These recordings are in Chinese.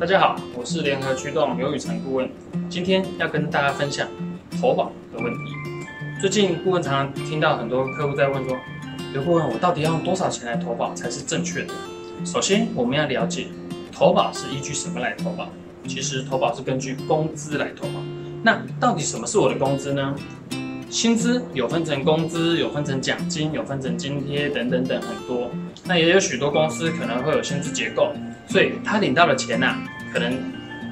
大家好，我是联合驱动刘宇成顾问，今天要跟大家分享投保的问题。最近顾问常常听到很多客户在问说，刘顾问，我到底要用多少钱来投保才是正确的？首先，我们要了解投保是依据什么来投保？其实投保是根据工资来投保。那到底什么是我的工资呢？薪资有分成工资，有分成奖金，有分成津贴等等等很多。那也有许多公司可能会有薪资结构，所以他领到的钱呐、啊，可能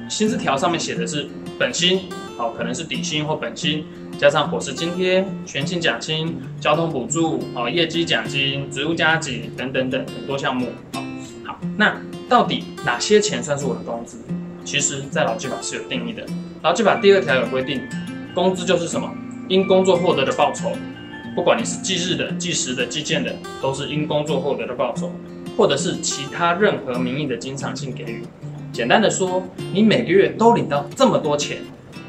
薪资条上面写的是本薪，哦，可能是底薪或本薪，加上伙食津贴、全勤奖金、交通补助、哦，业绩奖金、职务加给等等等很多项目。好，好，那到底哪些钱算是我的工资？其实，在劳基法是有定义的。劳基法第二条有规定，工资就是什么？因工作获得的报酬，不管你是计日的、计时的、计件的，都是因工作获得的报酬，或者是其他任何名义的经常性给予。简单的说，你每个月都领到这么多钱，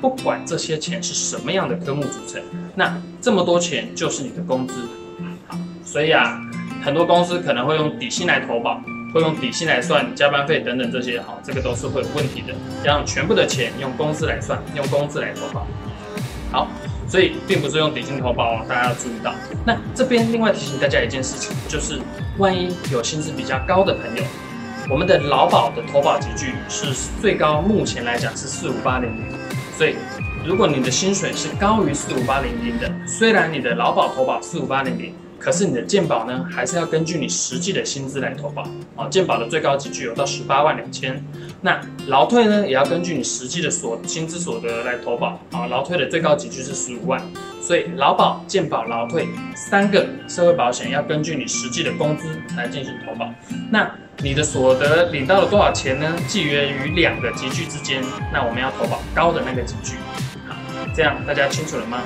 不管这些钱是什么样的科目组成，那这么多钱就是你的工资。所以啊，很多公司可能会用底薪来投保，会用底薪来算加班费等等这些，好，这个都是会有问题的。要让全部的钱用工资来算，用工资来投保。好。所以并不是用底薪投保哦，大家要注意到。那这边另外提醒大家一件事情，就是万一有薪资比较高的朋友，我们的劳保的投保集聚是最高，目前来讲是四五八零零。所以如果你的薪水是高于四五八零零的，虽然你的劳保投保四五八零零。可是你的健保呢，还是要根据你实际的薪资来投保啊。健保的最高级距有到十八万两千，那劳退呢，也要根据你实际的所薪资所得来投保啊。劳退的最高级距是十五万，所以劳保、健保、劳退三个社会保险要根据你实际的工资来进行投保。那你的所得领到了多少钱呢？计约于两个级距之间，那我们要投保高的那个级距。这样大家清楚了吗？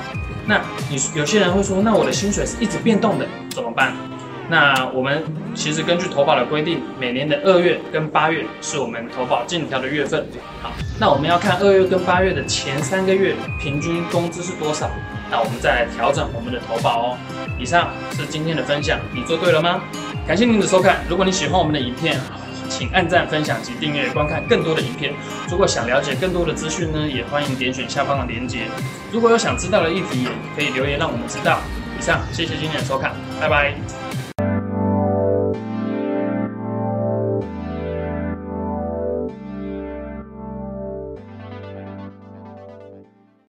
那你有些人会说，那我的薪水是一直变动的，怎么办？那我们其实根据投保的规定，每年的二月跟八月是我们投保进条的月份。好，那我们要看二月跟八月的前三个月平均工资是多少，那我们再来调整我们的投保哦。以上是今天的分享，你做对了吗？感谢您的收看，如果你喜欢我们的影片。请按赞、分享及订阅，观看更多的影片。如果想了解更多的资讯呢，也欢迎点选下方的链接。如果有想知道的议题，也可以留言让我们知道。以上，谢谢今天的收看，拜拜。